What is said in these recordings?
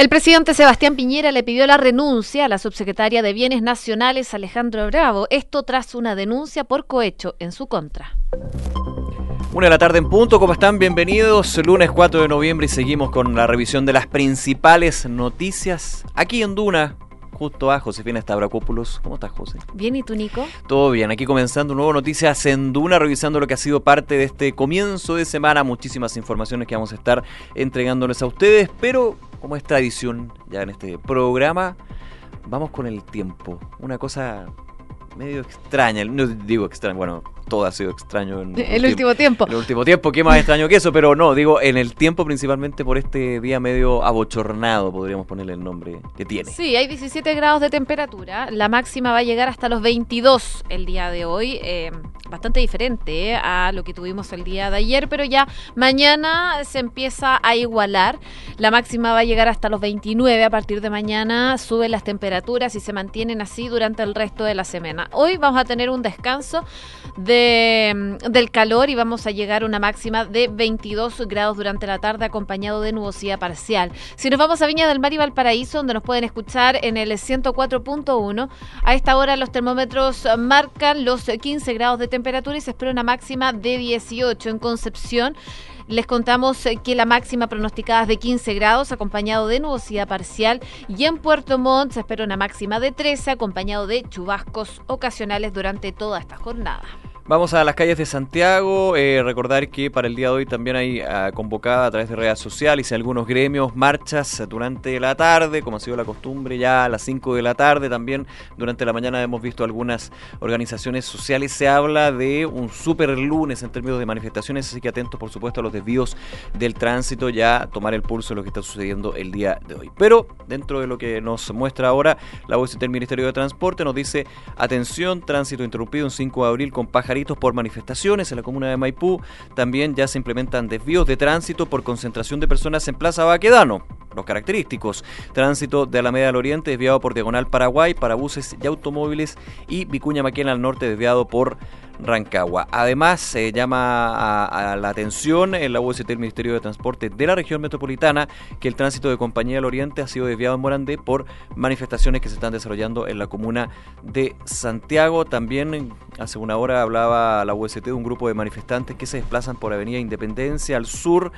El presidente Sebastián Piñera le pidió la renuncia a la subsecretaria de Bienes Nacionales Alejandro Bravo, esto tras una denuncia por cohecho en su contra. Una de la tarde en punto, ¿cómo están? Bienvenidos. Lunes 4 de noviembre y seguimos con la revisión de las principales noticias aquí en Duna, justo a Josefina Stavrakopoulos. ¿Cómo estás, José? Bien, ¿y tú, Nico? Todo bien, aquí comenzando un nuevo Noticias en Duna, revisando lo que ha sido parte de este comienzo de semana. Muchísimas informaciones que vamos a estar entregándoles a ustedes, pero como es tradición ya en este programa, vamos con el tiempo. Una cosa medio extraña, no digo extraña, bueno, todo ha sido extraño en el, último tiempo. En el último tiempo, qué más extraño que eso, pero no, digo en el tiempo principalmente por este día medio abochornado, podríamos ponerle el nombre que tiene. Sí, hay 17 grados de temperatura, la máxima va a llegar hasta los 22 el día de hoy, eh, bastante diferente eh, a lo que tuvimos el día de ayer, pero ya mañana se empieza a igualar, la máxima va a llegar hasta los 29, a partir de mañana suben las temperaturas y se mantienen así durante el resto de la semana. Hoy vamos a tener un descanso de del calor y vamos a llegar a una máxima de 22 grados durante la tarde acompañado de nubosidad parcial. Si nos vamos a Viña del Mar y Valparaíso, donde nos pueden escuchar en el 104.1, a esta hora los termómetros marcan los 15 grados de temperatura y se espera una máxima de 18 en Concepción. Les contamos que la máxima pronosticada es de 15 grados, acompañado de nubosidad parcial. Y en Puerto Montt se espera una máxima de 13, acompañado de chubascos ocasionales durante toda esta jornada. Vamos a las calles de Santiago. Eh, recordar que para el día de hoy también hay ah, convocada a través de redes sociales y algunos gremios marchas durante la tarde, como ha sido la costumbre ya a las 5 de la tarde. También durante la mañana hemos visto algunas organizaciones sociales. Se habla de un super lunes en términos de manifestaciones, así que atentos por supuesto a los desvíos del tránsito, ya tomar el pulso de lo que está sucediendo el día de hoy. Pero dentro de lo que nos muestra ahora la voz del Ministerio de Transporte, nos dice atención, tránsito interrumpido en 5 de abril con pajarillos por manifestaciones en la comuna de Maipú. También ya se implementan desvíos de tránsito por concentración de personas en Plaza Baquedano. Los característicos: tránsito de Alameda al Oriente desviado por Diagonal Paraguay para buses y automóviles y Vicuña Maquena al norte desviado por Rancagua. Además, se llama a, la atención en la UST del Ministerio de Transporte de la región metropolitana que el tránsito de Compañía del Oriente ha sido desviado en Morandé por manifestaciones que se están desarrollando en la comuna de Santiago. También hace una hora hablaba la UST de un grupo de manifestantes que se desplazan por Avenida Independencia al sur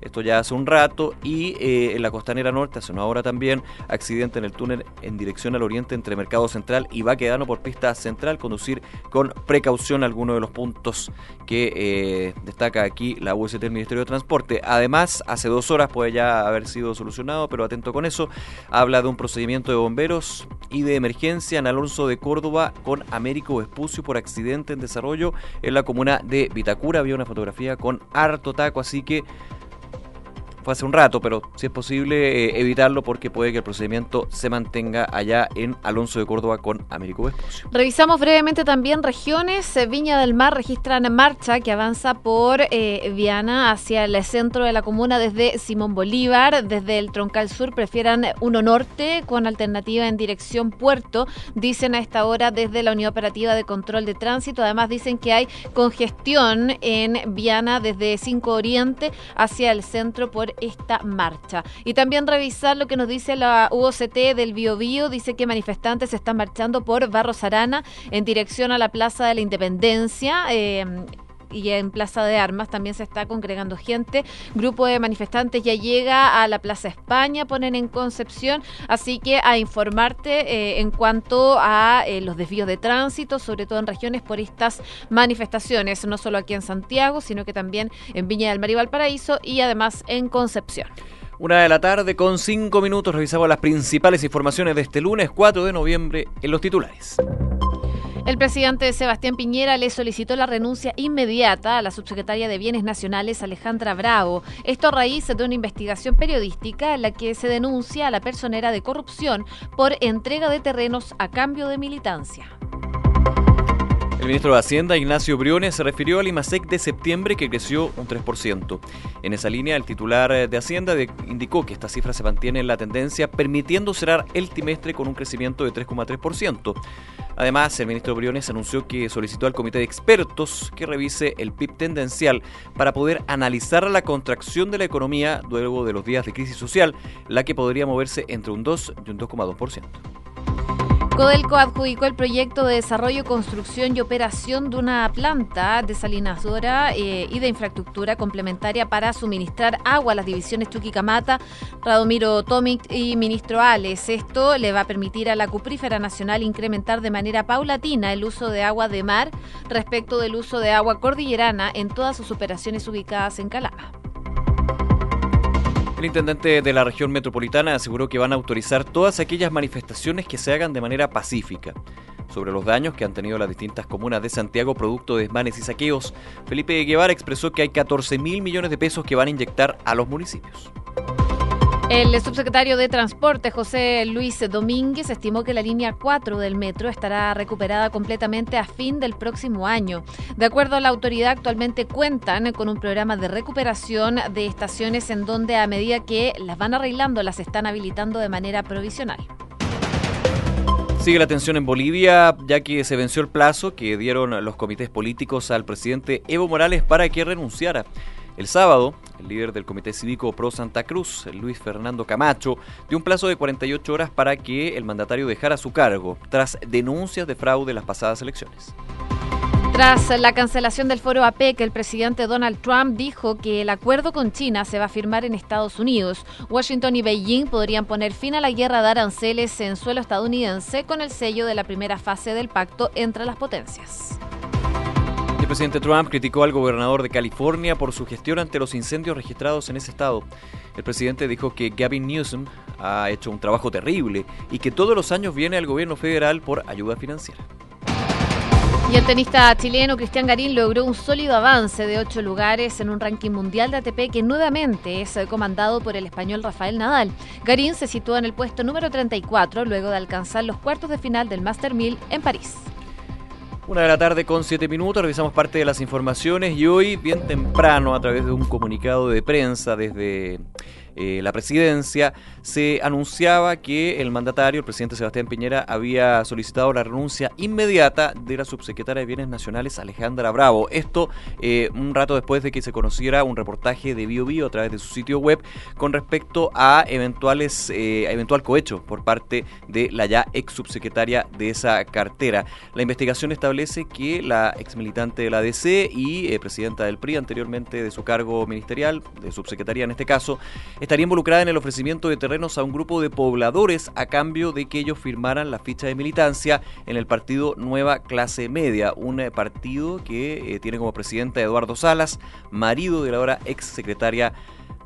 esto ya hace un rato, y eh, en la costanera norte, hace una hora también, accidente en el túnel en dirección al oriente entre Mercado Central y Baquedano por pista central, conducir con precaución algunos de los puntos que eh, destaca aquí la UST del Ministerio de Transporte. Además, hace dos horas puede ya haber sido solucionado, pero atento con eso, habla de un procedimiento de bomberos y de emergencia en Alonso de Córdoba con Américo Espucio por accidente en desarrollo en la comuna de Vitacura. Había una fotografía con harto taco, así que fue hace un rato, pero si es posible eh, evitarlo porque puede que el procedimiento se mantenga allá en Alonso de Córdoba con Américo Vespucio. Revisamos brevemente también regiones. Eh, Viña del Mar registran marcha que avanza por eh, Viana hacia el centro de la comuna desde Simón Bolívar, desde el Troncal Sur prefieran uno norte con alternativa en dirección puerto, dicen a esta hora desde la Unidad Operativa de Control de Tránsito. Además dicen que hay congestión en Viana desde 5 Oriente hacia el centro por esta marcha. Y también revisar lo que nos dice la UOCT del Biobío, dice que manifestantes están marchando por Barros Arana en dirección a la Plaza de la Independencia. Eh, y en Plaza de Armas también se está congregando gente. Grupo de manifestantes ya llega a la Plaza España, ponen en Concepción, así que a informarte eh, en cuanto a eh, los desvíos de tránsito, sobre todo en regiones por estas manifestaciones, no solo aquí en Santiago, sino que también en Viña del Mar y Valparaíso y además en Concepción. Una de la tarde con cinco minutos revisamos las principales informaciones de este lunes 4 de noviembre en los titulares. El presidente Sebastián Piñera le solicitó la renuncia inmediata a la subsecretaria de Bienes Nacionales Alejandra Bravo. Esto a raíz de una investigación periodística en la que se denuncia a la personera de corrupción por entrega de terrenos a cambio de militancia. El ministro de Hacienda, Ignacio Briones, se refirió al IMASEC de septiembre que creció un 3%. En esa línea, el titular de Hacienda indicó que esta cifra se mantiene en la tendencia, permitiendo cerrar el trimestre con un crecimiento de 3,3%. Además, el ministro Briones anunció que solicitó al comité de expertos que revise el PIB tendencial para poder analizar la contracción de la economía luego de los días de crisis social, la que podría moverse entre un 2 y un 2,2%. Codelco adjudicó el proyecto de desarrollo, construcción y operación de una planta desalinadora eh, y de infraestructura complementaria para suministrar agua a las divisiones Chuquicamata, Radomiro Tomic y Ministro Ales. Esto le va a permitir a la Cuprífera Nacional incrementar de manera paulatina el uso de agua de mar respecto del uso de agua cordillerana en todas sus operaciones ubicadas en Calama. El intendente de la región metropolitana aseguró que van a autorizar todas aquellas manifestaciones que se hagan de manera pacífica. Sobre los daños que han tenido las distintas comunas de Santiago producto de desmanes y saqueos, Felipe Guevara expresó que hay 14 mil millones de pesos que van a inyectar a los municipios. El subsecretario de Transporte, José Luis Domínguez, estimó que la línea 4 del metro estará recuperada completamente a fin del próximo año. De acuerdo a la autoridad, actualmente cuentan con un programa de recuperación de estaciones en donde a medida que las van arreglando, las están habilitando de manera provisional. Sigue la tensión en Bolivia, ya que se venció el plazo que dieron los comités políticos al presidente Evo Morales para que renunciara. El sábado, el líder del Comité Cívico Pro Santa Cruz, Luis Fernando Camacho, dio un plazo de 48 horas para que el mandatario dejara su cargo, tras denuncias de fraude en las pasadas elecciones. Tras la cancelación del foro APEC, el presidente Donald Trump dijo que el acuerdo con China se va a firmar en Estados Unidos. Washington y Beijing podrían poner fin a la guerra de aranceles en suelo estadounidense con el sello de la primera fase del pacto entre las potencias. El presidente Trump criticó al gobernador de California por su gestión ante los incendios registrados en ese estado. El presidente dijo que Gavin Newsom ha hecho un trabajo terrible y que todos los años viene al gobierno federal por ayuda financiera. Y el tenista chileno Cristian Garín logró un sólido avance de ocho lugares en un ranking mundial de ATP que nuevamente es comandado por el español Rafael Nadal. Garín se situó en el puesto número 34 luego de alcanzar los cuartos de final del Master 1000 en París. Una de la tarde con siete minutos, revisamos parte de las informaciones y hoy, bien temprano, a través de un comunicado de prensa desde eh, la presidencia, se anunciaba que el mandatario, el presidente Sebastián Piñera, había solicitado la renuncia inmediata de la subsecretaria de Bienes Nacionales, Alejandra Bravo. Esto eh, un rato después de que se conociera un reportaje de BioBio Bio a través de su sitio web con respecto a eventuales eh, eventual cohecho por parte de la ya ex subsecretaria de esa cartera. La investigación establece que la ex militante de la DC y presidenta del PRI anteriormente de su cargo ministerial, de subsecretaría en este caso, estaría involucrada en el ofrecimiento de terrenos a un grupo de pobladores a cambio de que ellos firmaran la ficha de militancia en el partido Nueva Clase Media, un eh, partido que eh, tiene como presidenta Eduardo Salas, marido de la ahora ex secretaria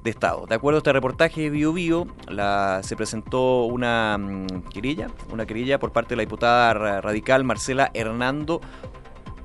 de Estado. De acuerdo a este reportaje de Bio, la, se presentó una mm, querella, una querella por parte de la diputada radical Marcela Hernando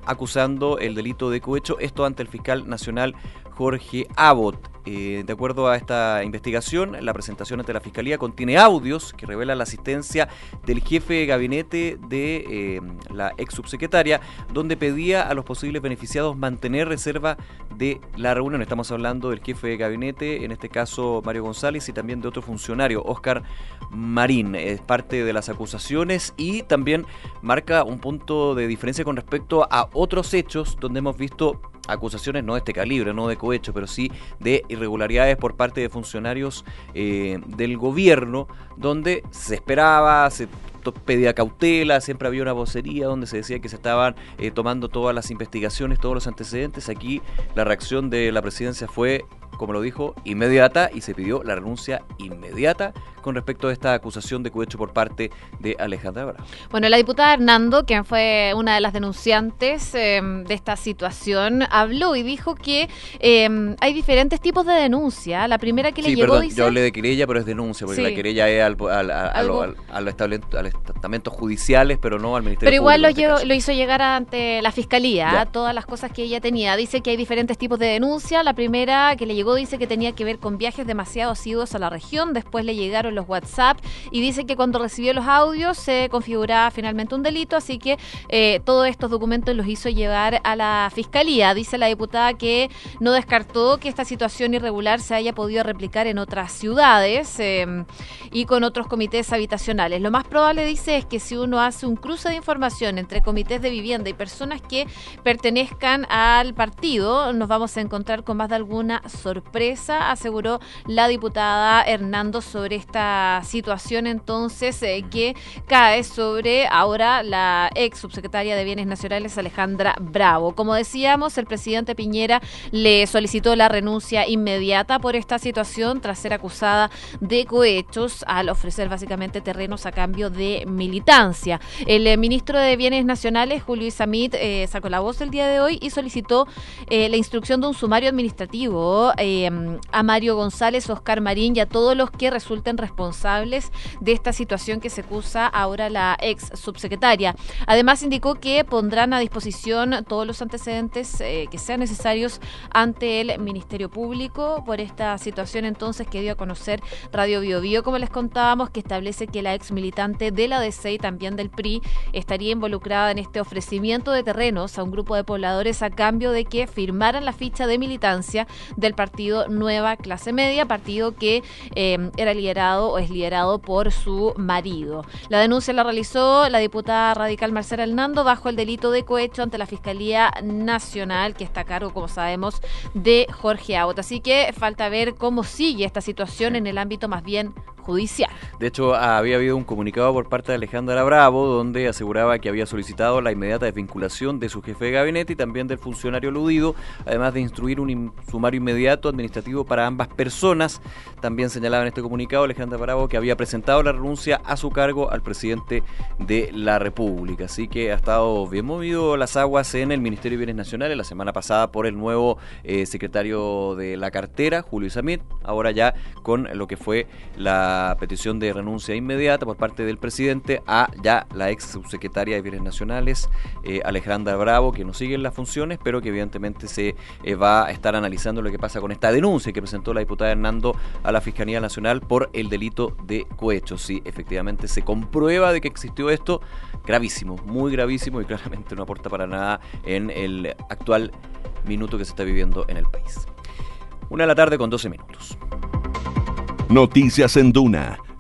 acusando el delito de cohecho, esto ante el fiscal nacional Jorge Abbott. Eh, de acuerdo a esta investigación, la presentación ante la Fiscalía contiene audios que revelan la asistencia del jefe de gabinete de eh, la ex subsecretaria, donde pedía a los posibles beneficiados mantener reserva de la reunión. Estamos hablando del jefe de gabinete, en este caso Mario González, y también de otro funcionario, Oscar Marín. Es parte de las acusaciones y también marca un punto de diferencia con respecto a otros hechos donde hemos visto acusaciones no de este calibre, no de cohecho, pero sí de irregularidades por parte de funcionarios eh, del gobierno, donde se esperaba, se pedía cautela, siempre había una vocería donde se decía que se estaban eh, tomando todas las investigaciones, todos los antecedentes. Aquí la reacción de la presidencia fue como lo dijo, inmediata y se pidió la renuncia inmediata con respecto a esta acusación de cohecho por parte de Alejandra Bravo. Bueno, la diputada Hernando, quien fue una de las denunciantes em, de esta situación, habló y dijo que em, hay diferentes tipos de denuncia. La primera que le llegó dice... Yo hablé de querella, pero es denuncia, porque la querella es al, a, los estamentos judiciales, pero no al Ministerio Pero igual lo, este lo, hizo llegar ante la Fiscalía, todas las cosas que ella tenía. Dice que hay diferentes tipos de denuncia. La primera que le llegó dice que tenía que ver con viajes demasiado asiduos a la región, después le llegaron los WhatsApp y dice que cuando recibió los audios se configuraba finalmente un delito, así que eh, todos estos documentos los hizo llevar a la Fiscalía. Dice la diputada que no descartó que esta situación irregular se haya podido replicar en otras ciudades eh, y con otros comités habitacionales. Lo más probable, dice, es que si uno hace un cruce de información entre comités de vivienda y personas que pertenezcan al partido, nos vamos a encontrar con más de alguna sorpresa, aseguró la diputada Hernando sobre esta situación entonces eh, que cae sobre ahora la ex subsecretaria de Bienes Nacionales Alejandra Bravo. Como decíamos, el presidente Piñera le solicitó la renuncia inmediata por esta situación tras ser acusada de cohechos al ofrecer básicamente terrenos a cambio de militancia. El eh, ministro de Bienes Nacionales, Julio Isamit, eh, sacó la voz el día de hoy y solicitó eh, la instrucción de un sumario administrativo a Mario González, Oscar Marín y a todos los que resulten responsables de esta situación que se acusa ahora la ex subsecretaria. Además, indicó que pondrán a disposición todos los antecedentes que sean necesarios ante el Ministerio Público por esta situación entonces que dio a conocer Radio Bio, Bio como les contábamos, que establece que la ex militante de la DC y también del PRI estaría involucrada en este ofrecimiento de terrenos a un grupo de pobladores a cambio de que firmaran la ficha de militancia del partido Nueva Clase Media, partido que eh, era liderado o es liderado por su marido. La denuncia la realizó la diputada radical Marcela Hernando bajo el delito de cohecho ante la Fiscalía Nacional, que está a cargo, como sabemos, de Jorge Aut. Así que falta ver cómo sigue esta situación en el ámbito más bien judicial. De hecho, había habido un comunicado por parte de Alejandra Bravo donde aseguraba que había solicitado la inmediata desvinculación de su jefe de gabinete y también del funcionario aludido, además de instruir un sumario inmediato administrativo para ambas personas. También señalaba en este comunicado Alejandra Bravo que había presentado la renuncia a su cargo al presidente de la República. Así que ha estado bien movido las aguas en el Ministerio de Bienes Nacionales la semana pasada por el nuevo eh, secretario de la cartera, Julio Isamit, ahora ya con lo que fue la petición de renuncia inmediata por parte del presidente a ya la ex subsecretaria de Bienes Nacionales, eh, Alejandra Bravo, que no sigue en las funciones, pero que evidentemente se eh, va a estar analizando lo que pasa con esta denuncia que presentó la diputada Hernando a la Fiscalía Nacional por el delito de cohecho. Si efectivamente se comprueba de que existió esto, gravísimo, muy gravísimo y claramente no aporta para nada en el actual minuto que se está viviendo en el país. Una de la tarde con 12 minutos. Noticias en Duna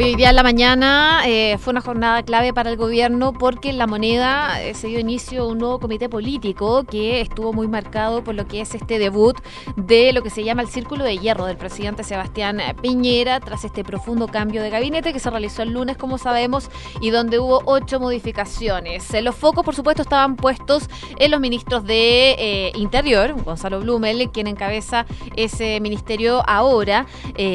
Hoy día en la mañana eh, fue una jornada clave para el gobierno porque en la moneda eh, se dio inicio a un nuevo comité político que estuvo muy marcado por lo que es este debut de lo que se llama el Círculo de Hierro del presidente Sebastián Piñera tras este profundo cambio de gabinete que se realizó el lunes, como sabemos, y donde hubo ocho modificaciones. Los focos, por supuesto, estaban puestos en los ministros de eh, Interior, Gonzalo Blumel, quien encabeza ese ministerio ahora.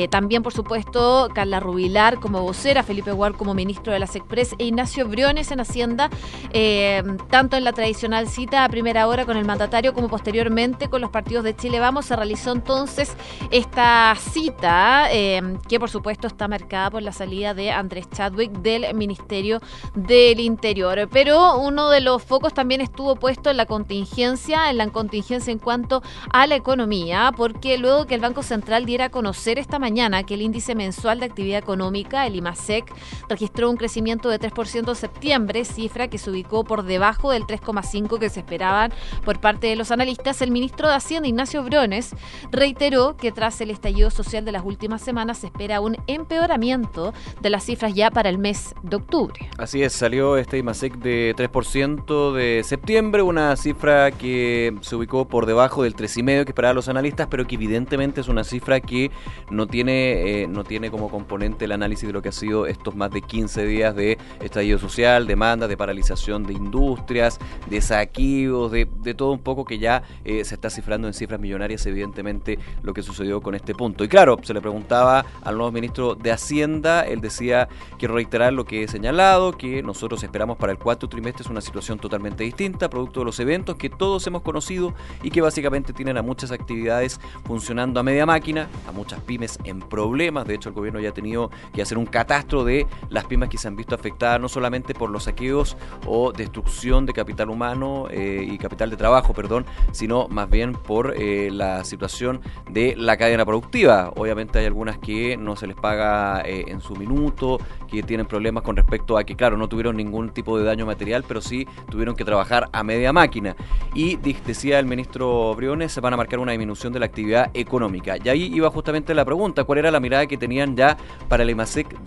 también, por supuesto, Carla Rubilar como vocera, Felipe Guar como ministro de la SECPRES e Ignacio Briones en Hacienda, eh, tanto en la tradicional cita a primera hora con el mandatario como posteriormente con los partidos de Chile Vamos, se realizó entonces esta cita eh, que por supuesto está marcada por la salida de Andrés Chadwick del Ministerio del Interior. Pero uno de los focos también estuvo puesto en la contingencia, en la contingencia en cuanto a la economía, porque luego que el Banco Central diera a conocer esta mañana que el índice mensual de actividad económica el IMASEC, registró un crecimiento de 3% en septiembre, cifra que se ubicó por debajo del 3,5% que se esperaban por parte de los analistas. El ministro de Hacienda, Ignacio Brones, reiteró que tras el estallido social de las últimas semanas se espera un empeoramiento de las cifras ya para el mes de octubre. Así es, salió este IMASEC de 3% de septiembre, una cifra que se ubicó por debajo del 3,5% que esperaban los analistas, pero que evidentemente es una cifra que no tiene, eh, no tiene como componente el análisis de lo que ha sido estos más de 15 días de estallido social, demanda, de paralización de industrias, de saqueos, de, todo un poco que ya eh, se está cifrando en cifras millonarias, evidentemente, lo que sucedió con este punto. Y claro, se le preguntaba al nuevo ministro de Hacienda, él decía, quiero reiterar lo que he señalado, que nosotros esperamos para el cuarto trimestre es una situación totalmente distinta, producto de los eventos que todos hemos conocido y que básicamente tienen a muchas actividades funcionando a media máquina, a muchas pymes en problemas, de hecho el gobierno ya ha tenido que hacer un un catastro de las pymes que se han visto afectadas no solamente por los saqueos o destrucción de capital humano eh, y capital de trabajo, perdón, sino más bien por eh, la situación de la cadena productiva. Obviamente hay algunas que no se les paga eh, en su minuto, que tienen problemas con respecto a que, claro, no tuvieron ningún tipo de daño material, pero sí tuvieron que trabajar a media máquina. Y decía el ministro Briones, se van a marcar una disminución de la actividad económica. Y ahí iba justamente la pregunta, ¿cuál era la mirada que tenían ya para el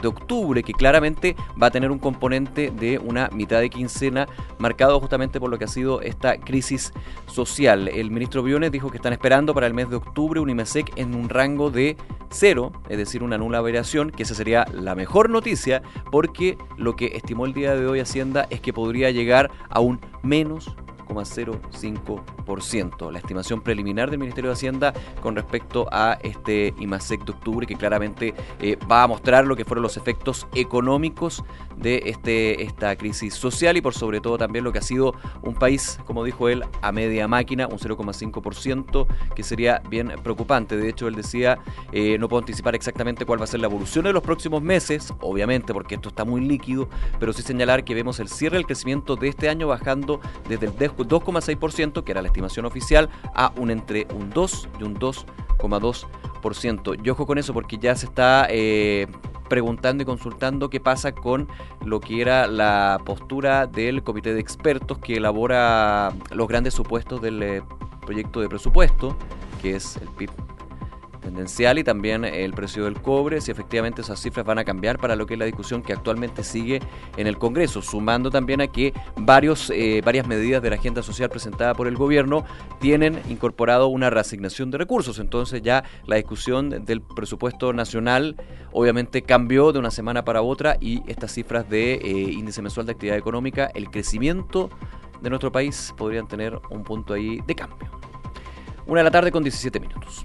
De octubre, que claramente va a tener un componente de una mitad de quincena marcado justamente por lo que ha sido esta crisis social? El ministro Briones dijo que están esperando para el mes de octubre un IMASEC en un rango de cero, es decir, una nula variación, que esa sería la mejor noticia, porque lo que estimó el día de hoy Hacienda es que podría llegar a un menos 0,05%. La estimación preliminar del Ministerio de Hacienda con respecto a este IMASEC de octubre, que claramente eh, va a mostrar lo que fueron los efectos económicos de este, esta crisis social y por sobre todo también lo que ha sido un país, como dijo él, a media máquina, un 0,5%, que sería bien preocupante. De hecho, él decía, eh, no puedo anticipar exactamente cuál va a ser la evolución de los próximos meses, obviamente porque esto está muy líquido, pero sí señalar que vemos el cierre del crecimiento de este año bajando desde el 2,6%, que era la estimación oficial, a un entre un 2 y un 2,2%. Yo ojo con eso porque ya se está eh, preguntando y consultando qué pasa con lo que era la postura del comité de expertos que elabora los grandes supuestos del eh, proyecto de presupuesto, que es el PIB tendencial y también el precio del cobre, si efectivamente esas cifras van a cambiar para lo que es la discusión que actualmente sigue en el Congreso, sumando también a que varios, eh, varias medidas de la agenda social presentada por el gobierno tienen incorporado una reasignación de recursos. Entonces ya la discusión del presupuesto nacional obviamente cambió de una semana para otra y estas cifras de eh, índice mensual de actividad económica, el crecimiento de nuestro país podrían tener un punto ahí de cambio. Una de la tarde con 17 minutos.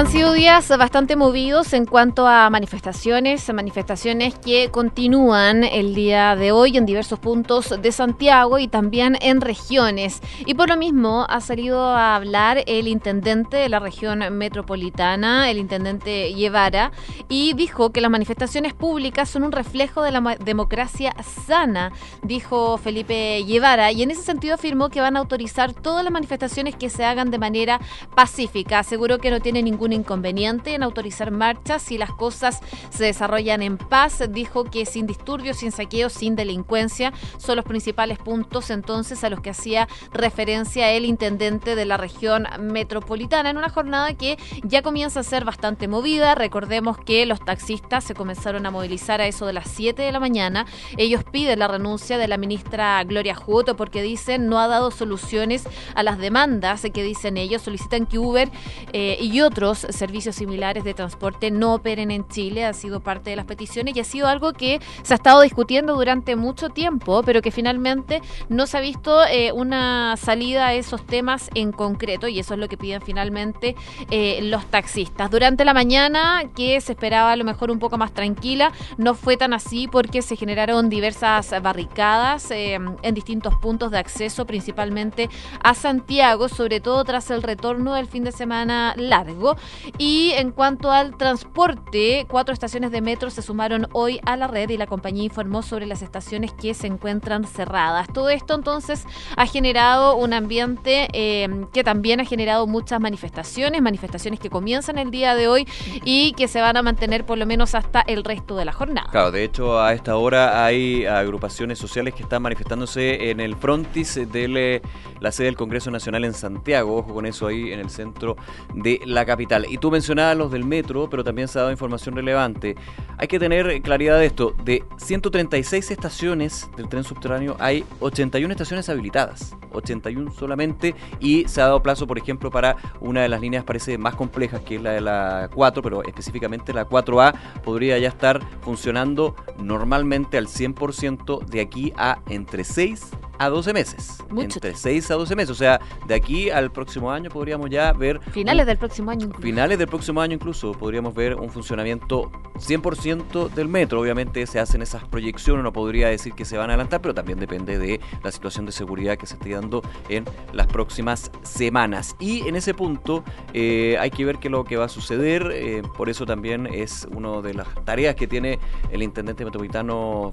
Han sido días bastante movidos en cuanto a manifestaciones, manifestaciones que continúan el día de hoy en diversos puntos de Santiago y también en regiones. Y por lo mismo ha salido a hablar el intendente de la región metropolitana, el intendente Guevara, y dijo que las manifestaciones públicas son un reflejo de la democracia sana, dijo Felipe Guevara, y en ese sentido afirmó que van a autorizar todas las manifestaciones que se hagan de manera pacífica. Aseguró que no tiene ningún ningún inconveniente en autorizar marchas si las cosas se desarrollan en paz. Dijo que sin disturbios, sin saqueos, sin delincuencia son los principales puntos entonces a los que hacía referencia el intendente de la región metropolitana en una jornada que ya comienza a ser bastante movida. Recordemos que los taxistas se comenzaron a movilizar a eso de las 7 de la mañana. Ellos piden la renuncia de la ministra Gloria Juto porque dicen no ha dado soluciones a las demandas que dicen ellos. Solicitan que Uber eh, y otros servicios similares de transporte no operen en Chile. Ha sido parte de las peticiones y ha sido algo que se ha estado discutiendo durante mucho tiempo, pero que finalmente no se ha visto eh, una salida a esos temas en concreto y eso es lo que piden finalmente eh, los taxistas. Durante la mañana, que se esperaba a lo mejor un poco más tranquila, no fue tan así porque se generaron diversas barricadas eh, en distintos puntos de acceso, principalmente a Santiago, sobre todo tras el retorno del fin de semana largo. Y en cuanto al transporte, cuatro estaciones de metro se sumaron hoy a la red y la compañía informó sobre las estaciones que se encuentran cerradas. Todo esto entonces ha generado un ambiente eh, que también ha generado muchas manifestaciones, manifestaciones que comienzan el día de hoy y que se van a mantener por lo menos hasta el resto de la jornada. Claro, de hecho a esta hora hay agrupaciones sociales que están manifestándose en el frontis de la sede del Congreso Nacional en Santiago, ojo con eso ahí en el centro de la capital y tú mencionabas los del metro, pero también se ha dado información relevante. Hay que tener claridad de esto. De 136 estaciones del tren subterráneo hay 81 estaciones habilitadas. 81 solamente. Y se ha dado plazo, por ejemplo, para una de las líneas parece más complejas, que es la de la 4, pero específicamente la 4A, podría ya estar funcionando normalmente al 100% de aquí a entre 6 a 12 meses. Mucho entre 6 a 12 meses. O sea, de aquí al próximo año podríamos ya ver... Finales un- del próximo año. Finales del próximo año incluso podríamos ver un funcionamiento 100% del metro. Obviamente se hacen esas proyecciones, no podría decir que se van a adelantar, pero también depende de la situación de seguridad que se esté dando en las próximas semanas. Y en ese punto eh, hay que ver qué es lo que va a suceder. eh, por eso también es una de las tareas que tiene el intendente metropolitano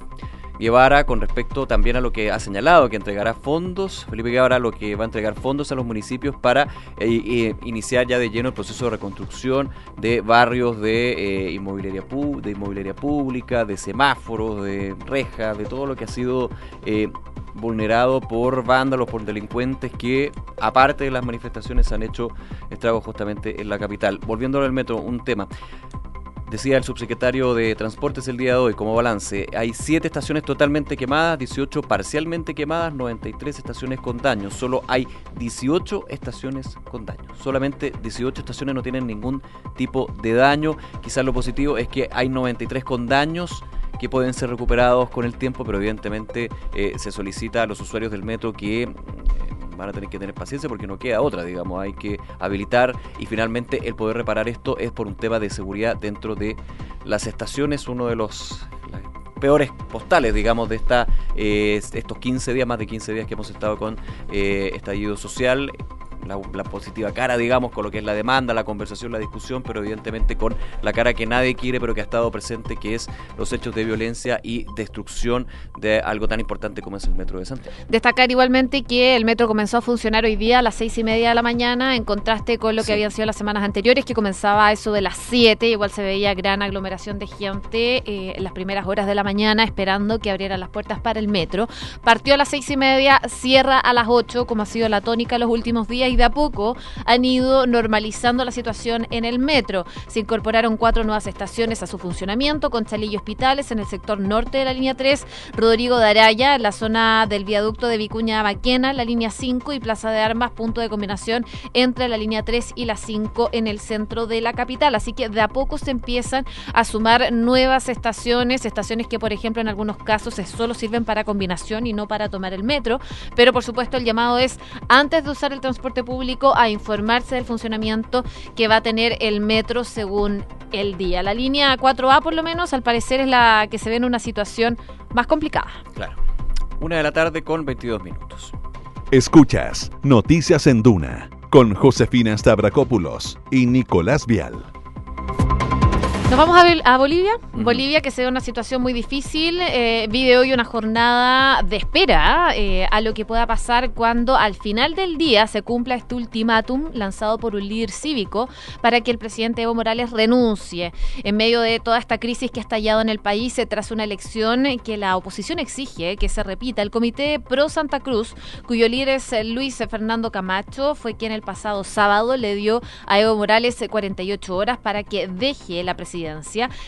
Guevara con respecto también a lo que ha señalado, que entregará fondos, Felipe Guevara lo que va a entregar fondos a los municipios para eh, eh, iniciar ya de lleno el proceso de reconstrucción de barrios de, eh, inmobiliaria, pu- de inmobiliaria pública, de semáforos, de rejas, de todo lo que ha sido eh, vulnerado por vándalos, por delincuentes que, aparte de las manifestaciones, han hecho estragos justamente en la capital. Volviendo al metro, un tema. Decía el subsecretario de Transportes el día de hoy como balance, hay 7 estaciones totalmente quemadas, 18 parcialmente quemadas, 93 estaciones con daño. Solo hay 18 estaciones con daño. Solamente 18 estaciones no tienen ningún tipo de daño. Quizás lo positivo es que hay 93 con daños que pueden ser recuperados con el tiempo, pero evidentemente eh, se solicita a los usuarios del metro que mm, van a tener que tener paciencia porque no queda otra, digamos, hay que habilitar y finalmente el poder reparar esto es por un tema de seguridad dentro de las estaciones, uno de los peores postales, digamos, de esta, eh, estos 15 días, más de 15 días que hemos estado con eh, estallido social. La, la positiva cara, digamos, con lo que es la demanda, la conversación, la discusión, pero evidentemente con la cara que nadie quiere, pero que ha estado presente, que es los hechos de violencia y destrucción de algo tan importante como es el Metro de Santiago. Destacar igualmente que el metro comenzó a funcionar hoy día a las seis y media de la mañana, en contraste con lo que habían sido las semanas anteriores, que comenzaba a eso de las 7. Igual se veía gran aglomeración de gente eh, en las primeras horas de la mañana, esperando que abrieran las puertas para el metro. Partió a las seis y media, cierra a las 8, como ha sido la tónica los últimos días, y de a poco han ido normalizando la situación en el metro. Se incorporaron cuatro nuevas estaciones a su funcionamiento, con Chalillo Hospitales en el sector norte de la línea 3, Rodrigo de Araya en la zona del viaducto de Vicuña Maquena, la línea 5 y Plaza de Armas, punto de combinación entre la línea 3 y la 5 en el centro de la capital. Así que de a poco se empiezan a sumar nuevas estaciones, estaciones que por ejemplo en algunos casos solo sirven para combinación y no para tomar el metro. Pero por supuesto el llamado es antes de usar el transporte público a informarse del funcionamiento que va a tener el metro según el día. La línea 4A por lo menos al parecer es la que se ve en una situación más complicada. Claro. Una de la tarde con 22 minutos. Escuchas Noticias en Duna con Josefina Stavrakopoulos y Nicolás Vial. Nos vamos a, a Bolivia. Bolivia que se ve una situación muy difícil. eh, vive hoy una jornada de espera eh, a lo que pueda pasar cuando al final del día se cumpla este ultimátum lanzado por un líder cívico para que el presidente Evo Morales renuncie. En medio de toda esta crisis que ha estallado en el país eh, tras una elección que la oposición exige que se repita, el Comité Pro Santa Cruz, cuyo líder es eh, Luis Fernando Camacho, fue quien el pasado sábado le dio a Evo Morales eh, 48 horas para que deje la presidencia.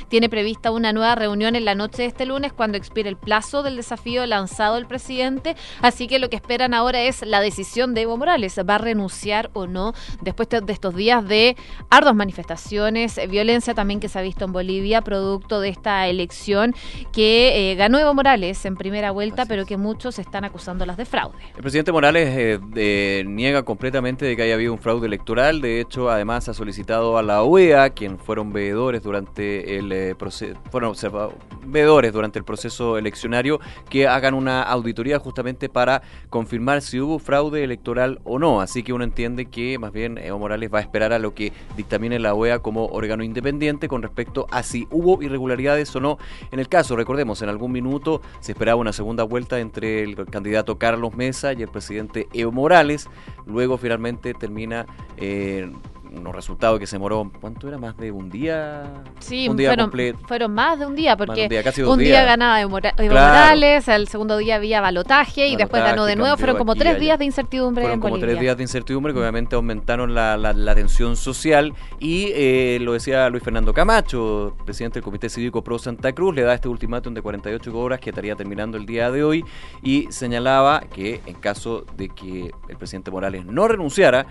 Tiene prevista una nueva reunión en la noche de este lunes cuando expire el plazo del desafío lanzado el presidente. Así que lo que esperan ahora es la decisión de Evo Morales. ¿Va a renunciar o no después de estos días de arduas manifestaciones, eh, violencia también que se ha visto en Bolivia, producto de esta elección que eh, ganó Evo Morales en primera vuelta, Así pero que muchos están acusándolas de fraude? El presidente Morales eh, eh, niega completamente de que haya habido un fraude electoral. De hecho, además ha solicitado a la OEA, quien fueron veedores durante el eh, proceso, fueron observa- veedores durante el proceso eleccionario, que hagan una auditoría justamente para confirmar si hubo fraude electoral o no. Así que uno entiende que más bien Evo Morales va a esperar a lo que dictamine la OEA como órgano independiente con respecto a si hubo irregularidades o no en el caso. Recordemos, en algún minuto se esperaba una segunda vuelta entre el candidato Carlos Mesa y el presidente Evo Morales. Luego finalmente termina eh, unos resultados que se demoró, ¿cuánto era? Más de un día. Sí, un día fueron, completo. fueron más de un día, porque un día, casi dos un día días. ganaba Evo Mora- Evo Claro. Morales, el segundo día había balotaje y después ganó de nuevo. Fueron como tres allá. días de incertidumbre Fueron en como Bolivia. tres días de incertidumbre que obviamente aumentaron la, la- la tensión social y eh, lo decía Luis Fernando Camacho, presidente del Comité Cívico Pro Santa Cruz, le da este ultimátum de 48 horas que estaría terminando el día de hoy y señalaba que en caso de que el presidente Morales no renunciara,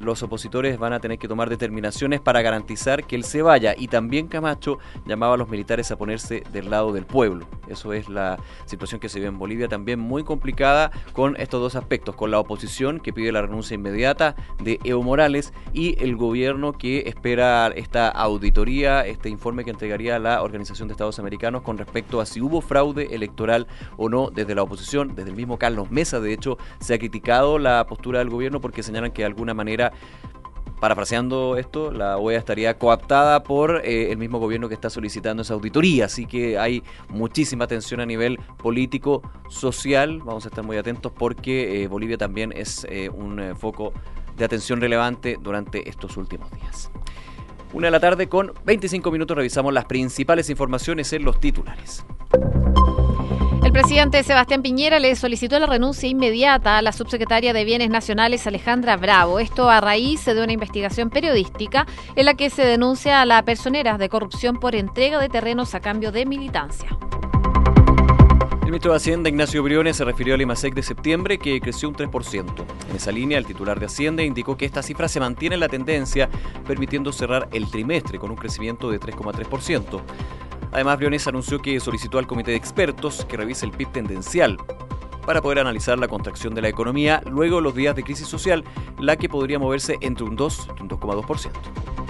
los opositores van a tener que que tomar determinaciones para garantizar que él se vaya. Y también Camacho llamaba a los militares a ponerse del lado del pueblo. Eso es la situación que se ve en Bolivia, también muy complicada con estos dos aspectos, con la oposición que pide la renuncia inmediata de Evo Morales y el gobierno que espera esta auditoría, este informe que entregaría la Organización de Estados Americanos con respecto a si hubo fraude electoral o no desde la oposición. Desde el mismo Carlos Mesa, de hecho, se ha criticado la postura del gobierno porque señalan que de alguna manera parafraseando esto, la OEA estaría coaptada por eh, el mismo gobierno que está solicitando esa auditoría. Así que hay muchísima tensión a nivel político, social. Vamos a estar muy atentos porque eh, Bolivia también es eh, un foco de atención relevante durante estos últimos días. Una de la tarde con 25 minutos revisamos las principales informaciones en los titulares. Presidente Sebastián Piñera le solicitó la renuncia inmediata a la subsecretaria de Bienes Nacionales Alejandra Bravo. Esto a raíz de una investigación periodística en la que se denuncia a la personera de corrupción por entrega de terrenos a cambio de militancia. El ministro de Hacienda, Ignacio Briones, se refirió al IMASEC de septiembre, que creció un 3%. En esa línea, el titular de Hacienda indicó que esta cifra se mantiene en la tendencia, permitiendo cerrar el trimestre con un crecimiento de 3,3%. Además, Briones anunció que solicitó al comité de expertos que revise el PIB tendencial para poder analizar la contracción de la economía luego de los días de crisis social, la que podría moverse entre un 2 y un 2,2%.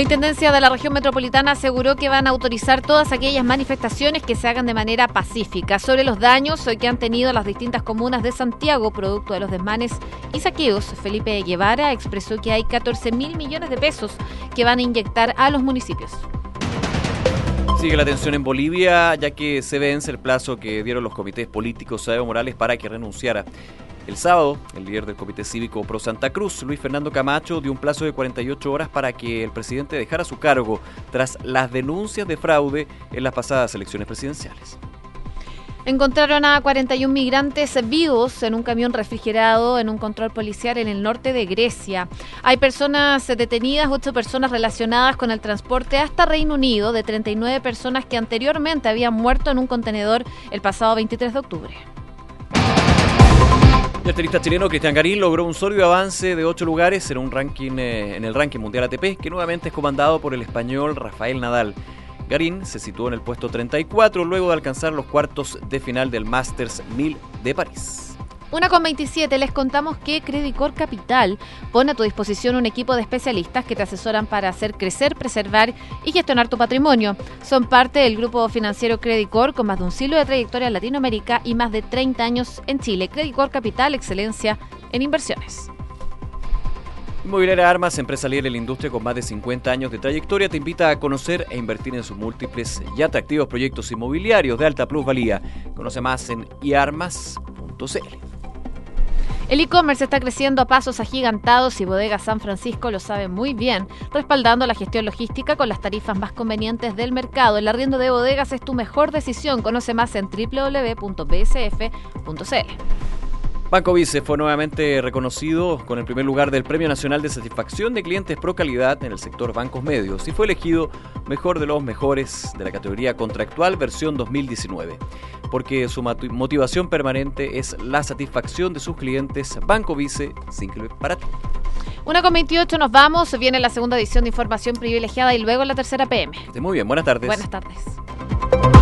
La Intendencia de la región metropolitana aseguró que van a autorizar todas aquellas manifestaciones que se hagan de manera pacífica sobre los daños que han tenido las distintas comunas de Santiago producto de los desmanes y saqueos. Felipe Guevara expresó que hay 14 mil millones de pesos que van a inyectar a los municipios. Sigue la tensión en Bolivia, ya que se vence el plazo que dieron los comités políticos a Evo Morales para que renunciara. El sábado, el líder del Comité Cívico Pro Santa Cruz, Luis Fernando Camacho, dio un plazo de 48 horas para que el presidente dejara su cargo tras las denuncias de fraude en las pasadas elecciones presidenciales. Encontraron a 41 migrantes vivos en un camión refrigerado en un control policial en el norte de Grecia. Hay personas detenidas, ocho personas relacionadas con el transporte hasta Reino Unido de 39 personas que anteriormente habían muerto en un contenedor el pasado 23 de octubre. El tenista chileno Cristian Garín logró un sólido avance de ocho lugares en, un ranking, eh, en el ranking mundial ATP, que nuevamente es comandado por el español Rafael Nadal. Garín se situó en el puesto 34 luego de alcanzar los cuartos de final del Masters 1000 de París. Una con 27, les contamos que Credicor Capital pone a tu disposición un equipo de especialistas que te asesoran para hacer crecer, preservar y gestionar tu patrimonio. Son parte del grupo financiero Credicor con más de un siglo de trayectoria en Latinoamérica y más de 30 años en Chile. Credicor Capital, excelencia en inversiones. Inmobiliaria Armas, empresa líder en la industria con más de 50 años de trayectoria, te invita a conocer e invertir en sus múltiples y atractivos proyectos inmobiliarios de alta plusvalía. Conoce más en iarmas.cl. El e-commerce está creciendo a pasos agigantados y Bodega San Francisco lo sabe muy bien, respaldando la gestión logística con las tarifas más convenientes del mercado. El arriendo de bodegas es tu mejor decisión. Conoce más en www.bsf.cl. Banco Vice fue nuevamente reconocido con el primer lugar del Premio Nacional de Satisfacción de Clientes Pro Calidad en el sector bancos medios y fue elegido mejor de los mejores de la categoría contractual versión 2019, porque su motivación permanente es la satisfacción de sus clientes. Banco Vice, sin para ti. Una con 28 nos vamos, viene la segunda edición de Información Privilegiada y luego la tercera PM. Muy bien, buenas tardes. Buenas tardes.